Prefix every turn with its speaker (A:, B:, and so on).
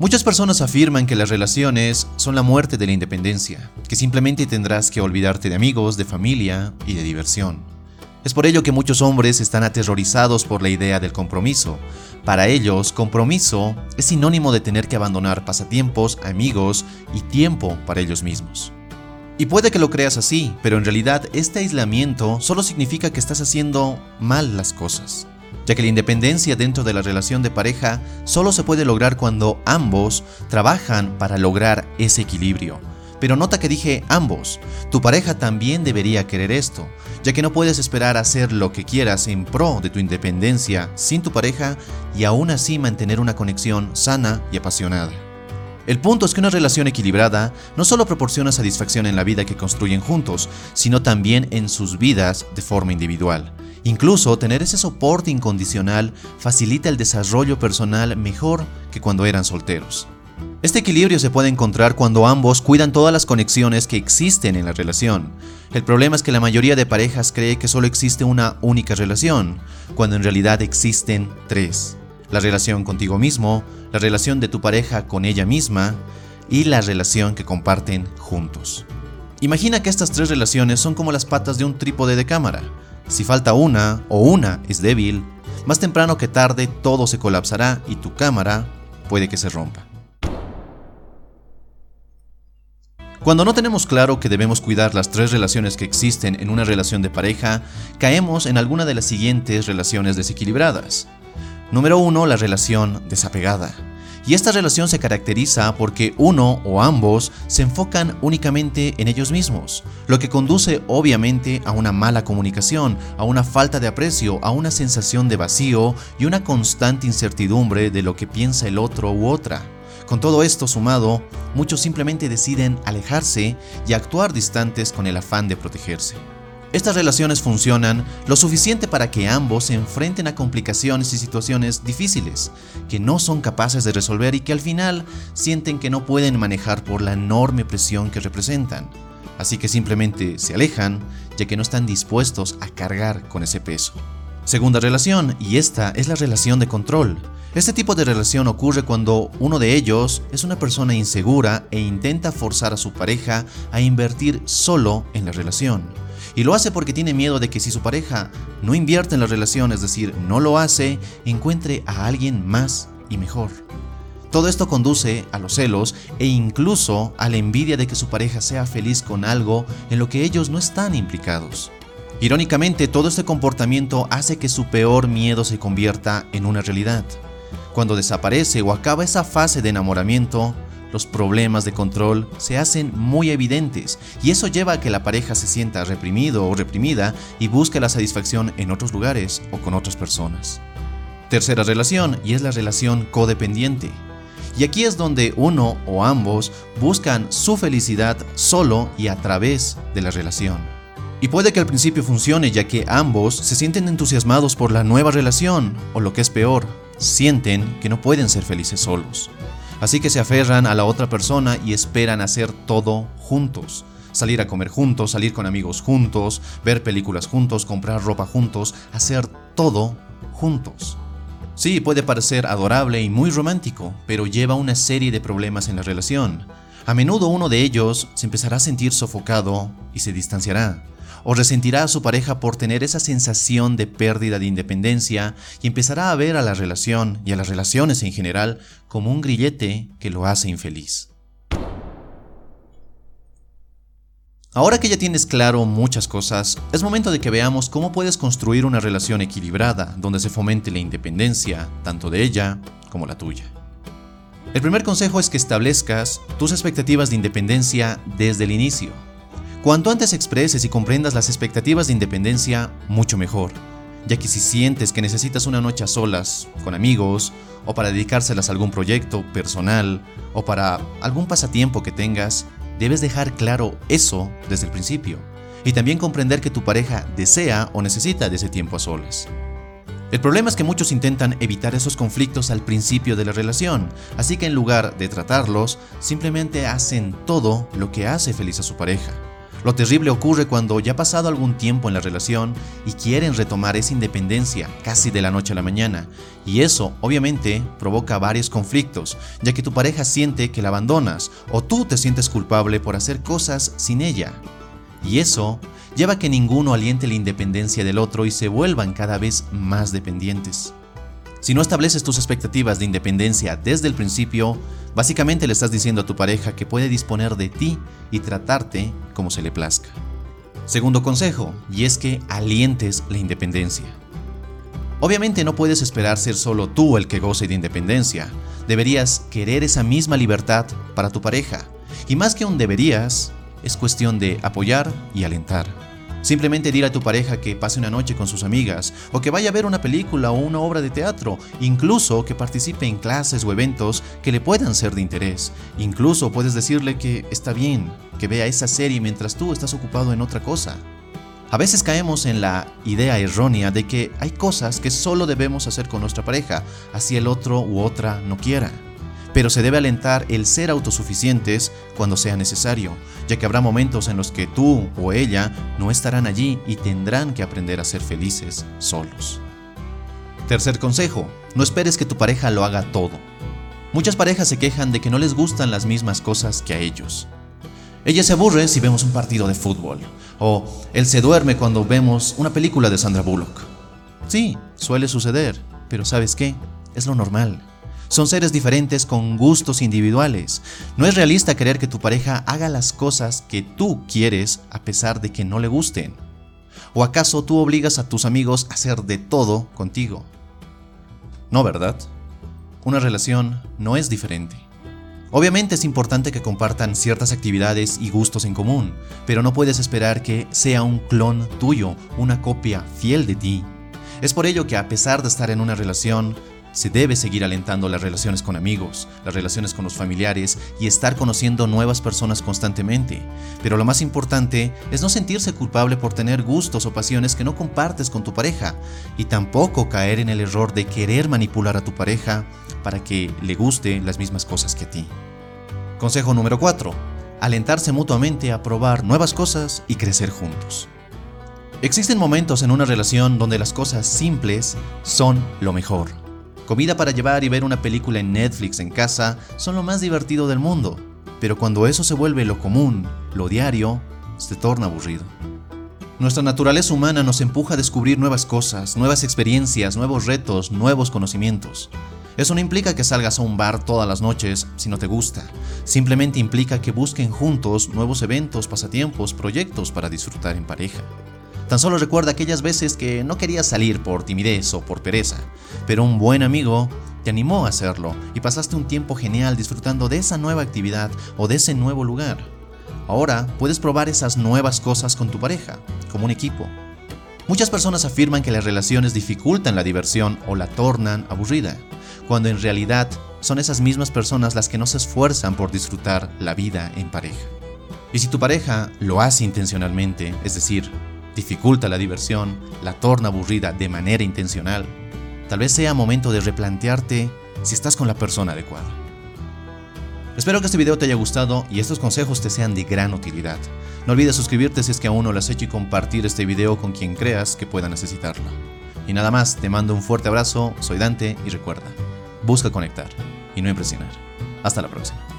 A: Muchas personas afirman que las relaciones son la muerte de la independencia, que simplemente tendrás que olvidarte de amigos, de familia y de diversión. Es por ello que muchos hombres están aterrorizados por la idea del compromiso. Para ellos, compromiso es sinónimo de tener que abandonar pasatiempos, amigos y tiempo para ellos mismos. Y puede que lo creas así, pero en realidad este aislamiento solo significa que estás haciendo mal las cosas ya que la independencia dentro de la relación de pareja solo se puede lograr cuando ambos trabajan para lograr ese equilibrio. Pero nota que dije ambos, tu pareja también debería querer esto, ya que no puedes esperar hacer lo que quieras en pro de tu independencia sin tu pareja y aún así mantener una conexión sana y apasionada. El punto es que una relación equilibrada no solo proporciona satisfacción en la vida que construyen juntos, sino también en sus vidas de forma individual. Incluso tener ese soporte incondicional facilita el desarrollo personal mejor que cuando eran solteros. Este equilibrio se puede encontrar cuando ambos cuidan todas las conexiones que existen en la relación. El problema es que la mayoría de parejas cree que solo existe una única relación, cuando en realidad existen tres. La relación contigo mismo, la relación de tu pareja con ella misma y la relación que comparten juntos. Imagina que estas tres relaciones son como las patas de un trípode de cámara. Si falta una o una es débil, más temprano que tarde todo se colapsará y tu cámara puede que se rompa. Cuando no tenemos claro que debemos cuidar las tres relaciones que existen en una relación de pareja, caemos en alguna de las siguientes relaciones desequilibradas. Número 1. La relación desapegada. Y esta relación se caracteriza porque uno o ambos se enfocan únicamente en ellos mismos, lo que conduce obviamente a una mala comunicación, a una falta de aprecio, a una sensación de vacío y una constante incertidumbre de lo que piensa el otro u otra. Con todo esto sumado, muchos simplemente deciden alejarse y actuar distantes con el afán de protegerse. Estas relaciones funcionan lo suficiente para que ambos se enfrenten a complicaciones y situaciones difíciles que no son capaces de resolver y que al final sienten que no pueden manejar por la enorme presión que representan. Así que simplemente se alejan ya que no están dispuestos a cargar con ese peso. Segunda relación, y esta es la relación de control. Este tipo de relación ocurre cuando uno de ellos es una persona insegura e intenta forzar a su pareja a invertir solo en la relación y lo hace porque tiene miedo de que si su pareja no invierte en la relación, es decir, no lo hace, encuentre a alguien más y mejor. Todo esto conduce a los celos e incluso a la envidia de que su pareja sea feliz con algo en lo que ellos no están implicados. Irónicamente, todo este comportamiento hace que su peor miedo se convierta en una realidad. Cuando desaparece o acaba esa fase de enamoramiento, los problemas de control se hacen muy evidentes y eso lleva a que la pareja se sienta reprimido o reprimida y busque la satisfacción en otros lugares o con otras personas. Tercera relación y es la relación codependiente. Y aquí es donde uno o ambos buscan su felicidad solo y a través de la relación. Y puede que al principio funcione ya que ambos se sienten entusiasmados por la nueva relación o lo que es peor, sienten que no pueden ser felices solos. Así que se aferran a la otra persona y esperan hacer todo juntos. Salir a comer juntos, salir con amigos juntos, ver películas juntos, comprar ropa juntos, hacer todo juntos. Sí, puede parecer adorable y muy romántico, pero lleva una serie de problemas en la relación. A menudo uno de ellos se empezará a sentir sofocado y se distanciará o resentirá a su pareja por tener esa sensación de pérdida de independencia y empezará a ver a la relación y a las relaciones en general como un grillete que lo hace infeliz. Ahora que ya tienes claro muchas cosas, es momento de que veamos cómo puedes construir una relación equilibrada donde se fomente la independencia, tanto de ella como la tuya. El primer consejo es que establezcas tus expectativas de independencia desde el inicio. Cuanto antes expreses y comprendas las expectativas de independencia, mucho mejor, ya que si sientes que necesitas una noche a solas, con amigos, o para dedicárselas a algún proyecto personal, o para algún pasatiempo que tengas, debes dejar claro eso desde el principio, y también comprender que tu pareja desea o necesita de ese tiempo a solas. El problema es que muchos intentan evitar esos conflictos al principio de la relación, así que en lugar de tratarlos, simplemente hacen todo lo que hace feliz a su pareja Lo terrible ocurre cuando ya ha pasado algún tiempo en la relación y quieren retomar esa independencia casi de la noche a la mañana. Y eso obviamente provoca varios conflictos, ya que tu pareja siente que la abandonas o tú te sientes culpable por hacer cosas sin ella. Y eso lleva a que ninguno aliente la independencia del otro y se vuelvan cada vez más dependientes. Si no estableces tus expectativas de independencia desde el principio, básicamente le estás diciendo a tu pareja que puede disponer de ti y tratarte como se le plazca. Segundo consejo, y es que alientes la independencia. Obviamente no puedes esperar ser solo tú el que goce de independencia. Deberías querer esa misma libertad para tu pareja. Y más que un deberías, es cuestión de apoyar y alentar. Simplemente dile a tu pareja que pase una noche con sus amigas, o que vaya a ver una película o una obra de teatro, incluso que participe en clases o eventos que le puedan ser de interés. Incluso puedes decirle que está bien, que vea esa serie mientras tú estás ocupado en otra cosa. A veces caemos en la idea errónea de que hay cosas que solo debemos hacer con nuestra pareja, así el otro u otra no quiera pero se debe alentar el ser autosuficientes cuando sea necesario, ya que habrá momentos en los que tú o ella no estarán allí y tendrán que aprender a ser felices solos. Tercer consejo, no esperes que tu pareja lo haga todo. Muchas parejas se quejan de que no les gustan las mismas cosas que a ellos. Ella se aburre si vemos un partido de fútbol, o él se duerme cuando vemos una película de Sandra Bullock. Sí, suele suceder, pero ¿sabes qué? Es lo normal. Son seres diferentes con gustos individuales. No es realista querer que tu pareja haga las cosas que tú quieres a pesar de que no le gusten. ¿O acaso tú obligas a tus amigos a hacer de todo contigo? No, ¿verdad? Una relación no es diferente. Obviamente es importante que compartan ciertas actividades y gustos en común, pero no puedes esperar que sea un clon tuyo, una copia fiel de ti. Es por ello que a pesar de estar en una relación, se debe seguir alentando las relaciones con amigos, las relaciones con los familiares y estar conociendo nuevas personas constantemente. Pero lo más importante es no sentirse culpable por tener gustos o pasiones que no compartes con tu pareja y tampoco caer en el error de querer manipular a tu pareja para que le guste las mismas cosas que a ti. Consejo número 4. Alentarse mutuamente a probar nuevas cosas y crecer juntos. Existen momentos en una relación donde las cosas simples son lo mejor Comida para llevar y ver una película en Netflix en casa son lo más divertido del mundo, pero cuando eso se vuelve lo común, lo diario, se torna aburrido. Nuestra naturaleza humana nos empuja a descubrir nuevas cosas, nuevas experiencias, nuevos retos, nuevos conocimientos. Eso no implica que salgas a un bar todas las noches si no te gusta. Simplemente implica que busquen juntos nuevos eventos, pasatiempos, proyectos para disfrutar en pareja. Tan solo recuerda aquellas veces que no querías salir por timidez o por pereza, pero un buen amigo te animó a hacerlo y pasaste un tiempo genial disfrutando de esa nueva actividad o de ese nuevo lugar. Ahora puedes probar esas nuevas cosas con tu pareja, como un equipo. Muchas personas afirman que las relaciones dificultan la diversión o la tornan aburrida, cuando en realidad son esas mismas personas las que no se esfuerzan por disfrutar la vida en pareja. Y si tu pareja lo hace intencionalmente, es decir, dificulta la diversión, la torna aburrida de manera intencional, tal vez sea momento de replantearte si estás con la persona adecuada. Espero que este video te haya gustado y estos consejos te sean de gran utilidad. No olvides suscribirte si es que aún no lo has hecho y compartir este video con quien creas que pueda necesitarlo. Y nada más, te mando un fuerte abrazo, soy Dante y recuerda, busca conectar y no impresionar. Hasta la próxima.